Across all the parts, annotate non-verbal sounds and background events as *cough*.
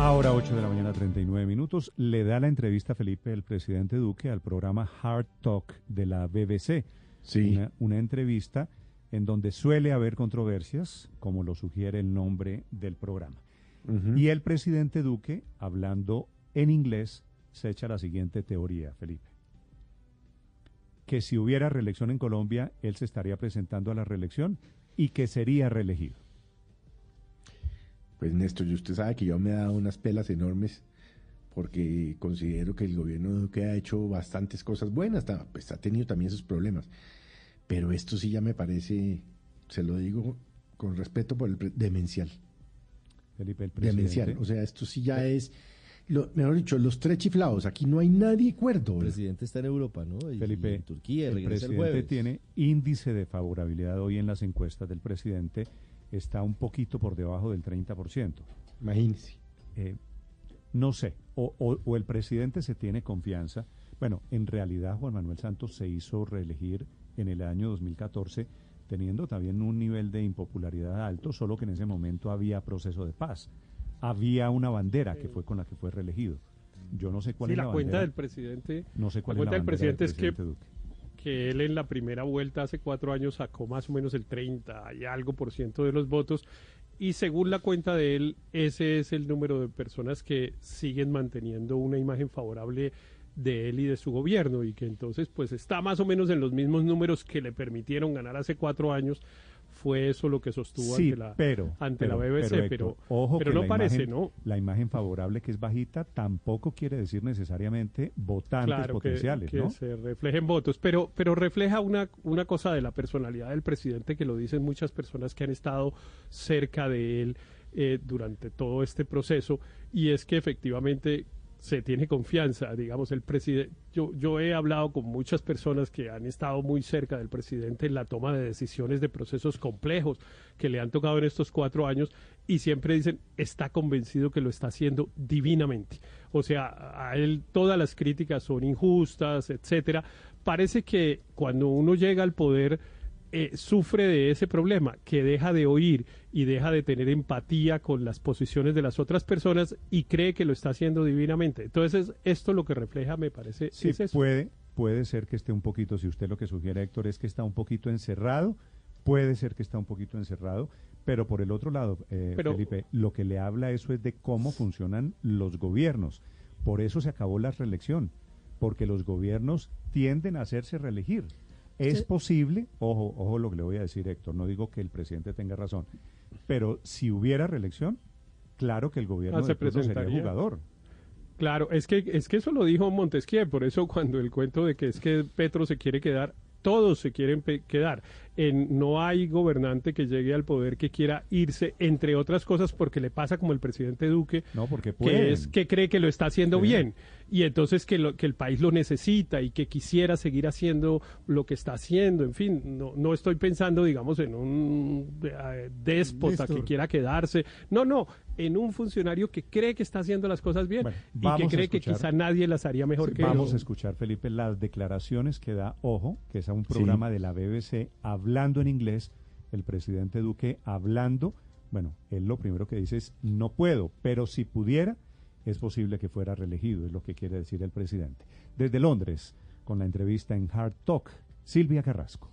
Ahora 8 de la mañana 39 minutos, le da la entrevista a Felipe, el presidente Duque, al programa Hard Talk de la BBC. Sí. Una, una entrevista en donde suele haber controversias, como lo sugiere el nombre del programa. Y el presidente Duque, hablando en inglés, se echa la siguiente teoría, Felipe. Que si hubiera reelección en Colombia, él se estaría presentando a la reelección y que sería reelegido. Pues Néstor, y usted sabe que yo me he dado unas pelas enormes porque considero que el gobierno de Duque ha hecho bastantes cosas buenas, pues ha tenido también sus problemas. Pero esto sí ya me parece, se lo digo con respeto por el pre- demencial. Felipe, el presidente. Demencial. O sea, esto sí ya es, lo, mejor dicho, los tres chiflados. Aquí no hay nadie cuerdo. El presidente está en Europa, ¿no? Y, Felipe, y en Turquía, el el presidente tiene índice de favorabilidad hoy en las encuestas del presidente, está un poquito por debajo del 30%. Imagínese. Eh, no sé, o, o- o el presidente se tiene confianza. Bueno, en realidad Juan Manuel Santos se hizo reelegir en el año 2014 teniendo también un nivel de impopularidad alto, solo que en ese momento había proceso de paz. Había una bandera que fue con la que fue reelegido. Yo no sé cuál Sí, es la, la, cuenta bandera. del presidente, no sé cuál la es la cuenta del bandera presidente es que, presidente Duque. Que él en la primera vuelta hace cuatro años sacó más o menos el 30 y algo por ciento de los votos y según la cuenta de él, ese es el número de personas que siguen manteniendo una imagen favorable de él y de su gobierno y que entonces pues está más o menos en los mismos números que le permitieron ganar hace cuatro años fue eso lo que sostuvo Sí, ante la pero, ante pero- la BBC pero, ojo pero que no la parece imagen- no La imagen favorable que es bajita tampoco quiere decir necesariamente votantes claro, potenciales, que, ¿no? se reflejen votos, pero, pero refleja una, una cosa de la personalidad del presidente que lo dicen muchas personas que han estado cerca de él eh, durante todo este proceso, y es que efectivamente se tiene confianza, digamos, el presidente, yo, yo he hablado con muchas personas que han estado muy cerca del presidente en la toma de decisiones de procesos complejos que le han tocado en estos cuatro años y siempre dicen, está convencido que lo está haciendo divinamente. O sea, a él todas las críticas son injustas, etcétera. Parece que cuando uno llega al poder, eh, sufre de ese problema, que deja de oír y deja de tener empatía con las posiciones de las otras personas y cree que lo está haciendo divinamente. Entonces, esto lo que refleja, me parece, Sí, es eso. puede, puede ser que esté un poquito, si usted lo que sugiere, Héctor, es que está un poquito encerrado, puede ser que está un poquito encerrado, pero por el otro lado, eh, Pero- Felipe, lo que le habla eso es de cómo funcionan los gobiernos. Por eso se acabó la reelección, porque los gobiernos tienden a hacerse reelegir. Es Sí. posible, ojo, ojo lo que le voy a decir, Héctor, no digo que el presidente tenga razón, pero si hubiera reelección, claro que el gobierno Ah, se sería presentaría. jugador. Claro, es que, es que eso lo dijo Montesquieu, por eso cuando el cuento de que es que Petro se quiere quedar, todos se quieren quedar. En, no hay gobernante que llegue al poder que quiera irse, entre otras cosas, porque le pasa como el presidente Duque, No, porque que es que cree que lo está haciendo Sí. bien y entonces que, lo, que el país lo necesita y que quisiera seguir haciendo lo que está haciendo. En fin, no, no estoy pensando, digamos, en un eh, déspota que quiera quedarse. No, no, en un funcionario que cree que está haciendo las cosas bien Bueno, y vamos que cree que quizá nadie las haría mejor Sí, que Vamos él. a escuchar, Felipe, las declaraciones que da Ojo, que es a un programa de la BBC, hablando en inglés, el presidente Duque hablando, bueno, él lo primero que dice es, no puedo, pero si pudiera, es posible que fuera reelegido, es lo que quiere decir el presidente. Desde Londres, con la entrevista en Hard Talk, Silvia Carrasco.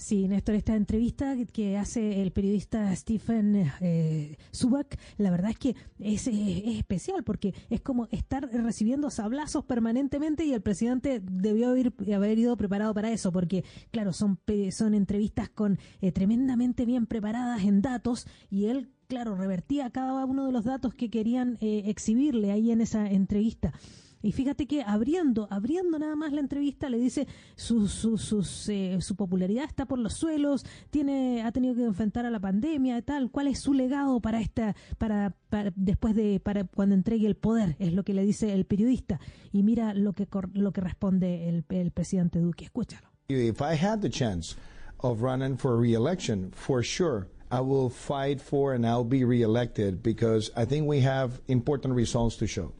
Sí, Néstor, esta entrevista que- hace el periodista Stephen eh, Subak, la verdad es que es, es especial porque es como estar recibiendo sablazos permanentemente y el presidente debió haber, haber ido preparado para eso porque, claro, son, son entrevistas con eh, tremendamente bien preparadas en datos y él, claro, revertía cada uno de los datos que querían eh, exhibirle ahí en esa entrevista. Y fíjate que abriendo, abriendo nada más la entrevista, le dice su, su, sus, eh, popularidad está por los suelos, tiene, ha tenido que enfrentar a la pandemia tal. ¿Cuál es su legado para esta, para, para después de, para cuando entregue el poder? Es lo que le dice el periodista. Y mira lo que lo que responde el, el presidente Duque. Escúchalo. If I had the chance of running for re-election, for sure, I will fight for and I'll be re-elected because I think we have important results to show.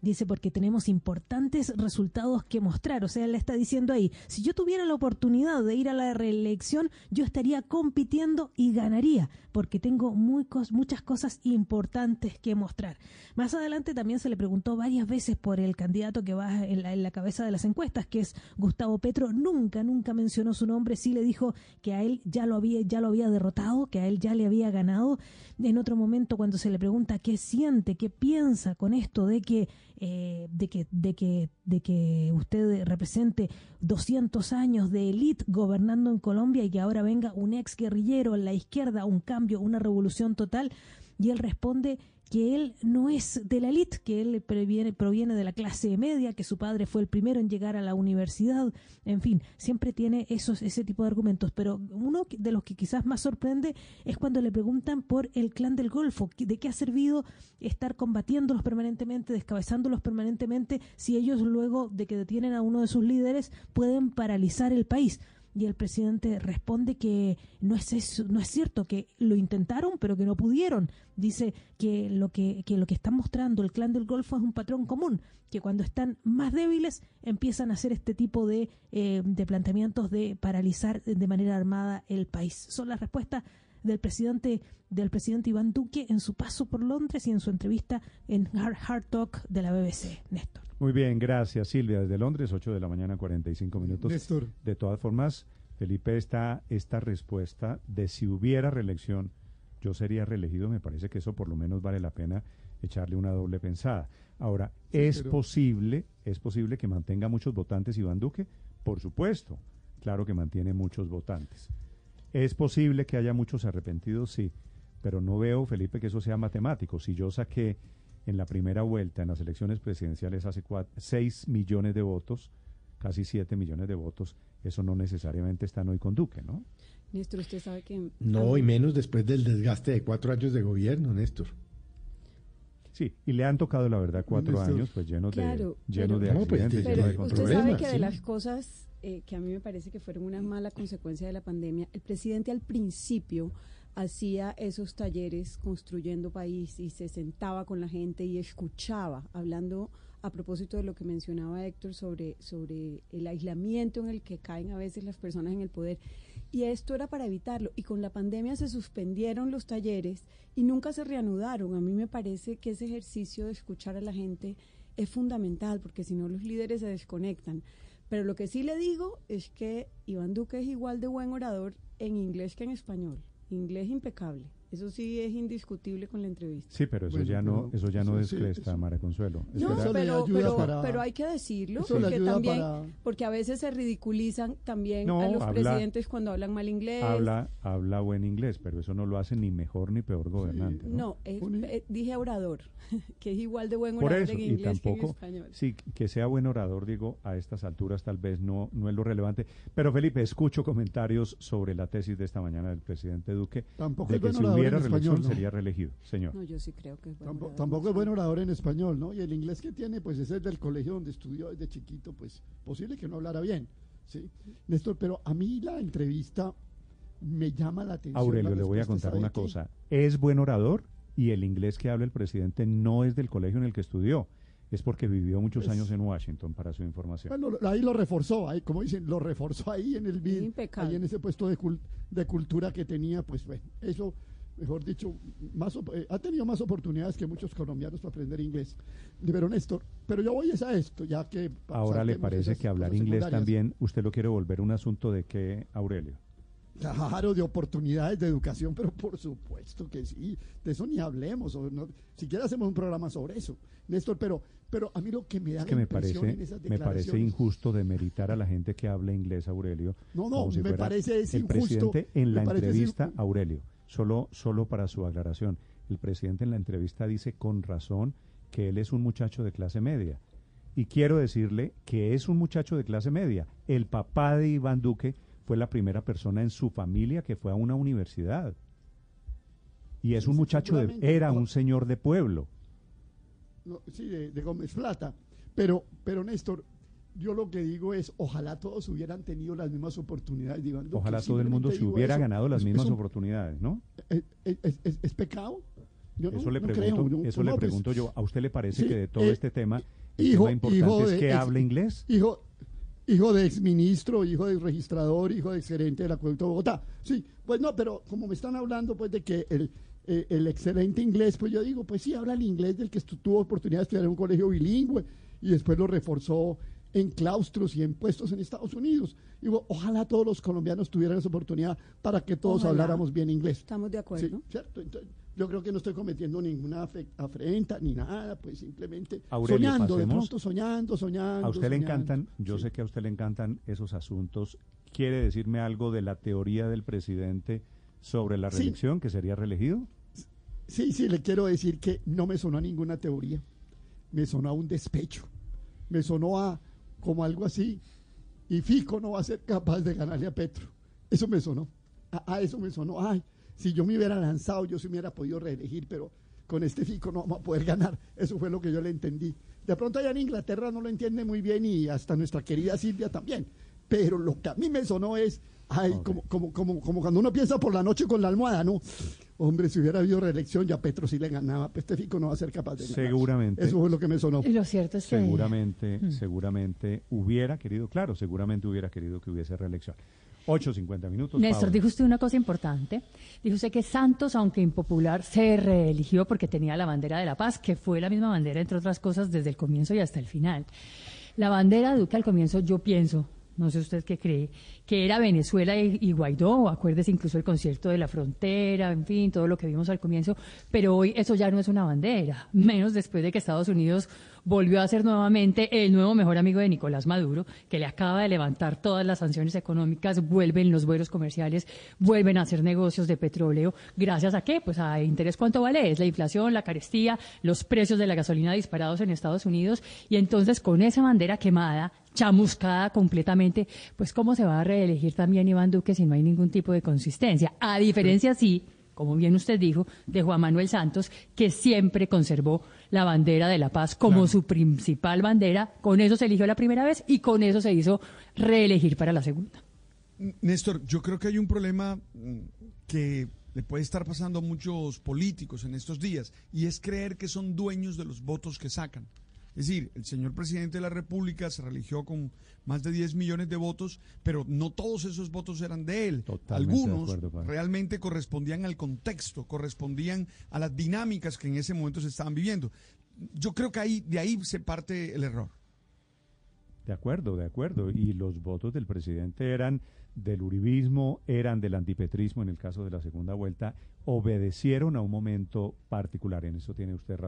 Dice, porque tenemos importantes resultados que mostrar. O sea, él le está diciendo ahí, si yo tuviera la oportunidad de ir a la reelección, yo estaría compitiendo y ganaría, porque tengo muy muchas cosas importantes que mostrar. Más adelante también se le preguntó varias veces por el candidato que va en la, en la cabeza de las encuestas, que es Gustavo Petro. Nunca, nunca mencionó su nombre. Sí le dijo que a él ya lo había, ya lo había derrotado, que a él ya le había ganado. En otro momento, cuando se le pregunta qué siente, qué piensa con esto de que eh, de, que, de, que, de que usted represente 200 años de élite gobernando en Colombia y que ahora venga un ex guerrillero en la izquierda, un cambio, una revolución total. Y él responde que él no es de la élite, que él proviene, proviene de la clase media, que su padre fue el primero en llegar a la universidad, en fin, siempre tiene esos, ese tipo de argumentos. Pero uno de los que quizás más sorprende es cuando le preguntan por el clan del Golfo, de qué ha servido estar combatiéndolos permanentemente, descabezándolos permanentemente, si ellos luego de que detienen a uno de sus líderes pueden paralizar el país y el presidente responde que no es eso, no es cierto que lo intentaron pero que no pudieron. Dice que lo que, que lo que están mostrando el clan del Golfo es un patrón común que cuando están más débiles empiezan a hacer este tipo de, eh, de planteamientos de paralizar de manera armada el país. Son las respuestas del presidente del presidente Iván Duque en su paso por Londres y en su entrevista en Hard, Hard Talk de la BBC Néstor muy bien, gracias Silvia. Desde Londres, 8 de la mañana, 45 minutos. Néstor. De todas formas, Felipe, esta, esta respuesta de si hubiera reelección, yo sería reelegido, me parece que eso por lo menos vale la pena echarle una doble pensada. Ahora, ¿es posible, es posible que mantenga muchos votantes Iván Duque? Por supuesto, claro que mantiene muchos votantes. ¿Es posible que haya muchos arrepentidos? Sí, pero no veo, Felipe, que eso sea matemático. Si yo saqué en la primera vuelta, en las elecciones presidenciales, hace 6 millones de votos, casi 7 millones de votos, eso no necesariamente está hoy con Duque, ¿no? Néstor, usted sabe que... No, y menos después del desgaste de cuatro años de gobierno, Néstor. Sí, y le han tocado, la verdad, cuatro años pues llenos de, llenos de pues, accidentes, pero, de Usted sabe que de las cosas eh, que a mí me parece que fueron una mala consecuencia de la pandemia, el presidente al principio hacía esos talleres construyendo país y se sentaba con la gente y escuchaba, hablando a propósito de lo que mencionaba Héctor sobre, sobre el aislamiento en el que caen a veces las personas en el poder. Y esto era para evitarlo. Y con la pandemia se suspendieron los talleres y nunca se reanudaron. A mí me parece que ese ejercicio de escuchar a la gente es fundamental porque si no los líderes se desconectan. Pero lo que sí le digo es que Iván Duque es igual de buen orador en inglés que en español. Inglés impecable. Eso sí es indiscutible con la entrevista. Sí, pero eso ya no, eso ya no descresta, Mara Consuelo. No, pero, pero, pero, hay que decirlo, porque también, porque a veces se ridiculizan también a los presidentes cuando hablan mal inglés. Habla, habla buen inglés, pero eso no lo hace ni mejor ni peor gobernante. no, eh, dije orador, *laughs* que es igual de buen orador en inglés que en español. Sí, que sea buen orador, digo, a estas alturas tal vez no, no es lo relevante. Pero Felipe, escucho comentarios sobre la tesis de esta mañana del presidente Duque. Tampoco de que hubiera reelección sería reelegido, señor. No, yo sí creo que es buen tampoco, tampoco, es buen orador en español, ¿no? Y el inglés que tiene, pues ese es del colegio donde estudió desde chiquito, pues posible que no hablara bien, ¿sí? Néstor, pero a mí la entrevista me llama la atención. Aurelio, le voy a contar una cosa. Es buen orador y el inglés que habla el presidente no es del colegio en el que estudió es porque vivió muchos años en Washington, para su información. Bueno, ahí lo reforzó, ahí, como dicen, lo reforzó ahí en el BID, ahí en ese puesto de, de cultura que tenía, pues bueno, eso mejor dicho, más, eh, ha tenido más oportunidades que muchos colombianos para aprender inglés. Pero Néstor, pero yo voy a esto, ya que... Ahora le parece que hablar inglés también, usted lo quiere volver un asunto de qué, Aurelio. Claro, de oportunidades de educación, pero por supuesto que sí, de eso ni hablemos, o no, siquiera hacemos un programa sobre eso, Néstor, pero, pero a mí lo que me da es que me parece, me parece injusto demeritar a la gente que habla inglés, Aurelio. No, no, me parece es el injusto. presidente en la entrevista, Aurelio, Solo, solo para su aclaración, el presidente en la entrevista dice con razón que él es un muchacho de clase media. Y quiero decirle que es un muchacho de clase media. El papá de Iván Duque fue la primera persona en su familia que fue a una universidad. Y es un muchacho de, era un señor de pueblo. sí, de, de Gómez Plata. Pero, pero Néstor, yo lo que digo es, ojalá todos hubieran tenido las mismas oportunidades. ojalá todo el mundo se hubiera ganado las mismas oportunidades, ¿no? ¿Es, es, pecado? eso le pregunto, eso le pues, pregunto yo. ¿A usted le parece que de todo eh, este tema hijo, lo importante es que hable inglés? Hijo, hijo de exministro, hijo de registrador, hijo de gerente de la de Bogotá. Sí, pues no, pero como me están hablando pues de que el, eh, el excelente inglés, pues yo digo, pues sí, habla el inglés del que tuvo oportunidad de estudiar en un colegio bilingüe y después lo reforzó en claustros y en puestos en Estados Unidos. Digo, ojalá todos los colombianos tuvieran esa oportunidad para que todos habláramos bien inglés. Estamos de acuerdo. ¿cierto? yo creo que no estoy cometiendo ninguna afrenta ni nada, pues simplemente soñando, de pronto soñando, soñando. A usted le encantan, yo sé que a usted le encantan esos asuntos. ¿Quiere decirme algo de la teoría del presidente sobre la reelección, que sería reelegido? Sí, sí, le quiero decir que no me sonó a ninguna teoría. Me sonó a un despecho. Me sonó a como algo así. Y Fico no va a ser capaz de ganarle a Petro. Eso me sonó. A, eso me sonó. Ay, si yo me hubiera lanzado, yo se hubiera podido reelegir, pero con este Fico no vamos a poder ganar. Eso fue lo que yo le entendí. De pronto allá en Inglaterra no lo entiende muy bien y hasta nuestra querida Silvia también. Pero lo que a mí me sonó es, ay, como, como, como, como cuando uno piensa por la noche con la almohada, ¿no? Hombre, si hubiera habido reelección, ya Petro sí le ganaba. Este Fico no va a ser capaz de ganar. Seguramente. Eso fue lo que me sonó. Y lo cierto es que... Seguramente, mm. seguramente hubiera querido, claro, seguramente hubiera querido que hubiese reelección. 8.50 minutos. Néstor, dijo usted una cosa importante. Dijo usted que Santos, aunque impopular, se reeligió porque tenía la bandera de la paz, que fue la misma bandera, entre otras cosas, desde el comienzo y hasta el final. La bandera de Duque al comienzo, yo pienso, no sé usted qué cree, que era Venezuela y, Guaidó, acuérdese incluso el concierto de la frontera, en fin, todo lo que vimos al comienzo, pero hoy eso ya no es una bandera, *laughs* menos después de que Estados Unidos volvió a ser nuevamente el nuevo mejor amigo de Nicolás Maduro, que le acaba de levantar todas las sanciones económicas, vuelven los vuelos comerciales, vuelven a hacer negocios de petróleo, gracias a qué? Pues a interés cuánto vale, es la inflación, la carestía, los precios de la gasolina disparados en Estados Unidos, y entonces con esa bandera quemada, chamuscada completamente, pues cómo se va a reelegir también Iván Duque si no hay ningún tipo de consistencia. A diferencia, sí, como bien usted dijo, de Juan Manuel Santos, que siempre conservó la bandera de la paz como su principal bandera. Con eso se eligió la primera vez y con eso se hizo reelegir para la segunda. Néstor, yo creo que hay un problema mm, que le puede estar pasando a muchos políticos en estos días y es creer que son dueños de los votos que sacan. Es decir, el señor presidente de la República se religió con más de 10 millones de votos, pero no todos esos votos eran de él. Algunos realmente correspondían al contexto, correspondían a las dinámicas que en ese momento se estaban viviendo. Yo creo que ahí, de ahí se parte el error. De acuerdo, de acuerdo. Y los votos del presidente eran del uribismo, eran del antipetrismo en el caso de la segunda vuelta, obedecieron a un momento particular. En eso tiene usted razón.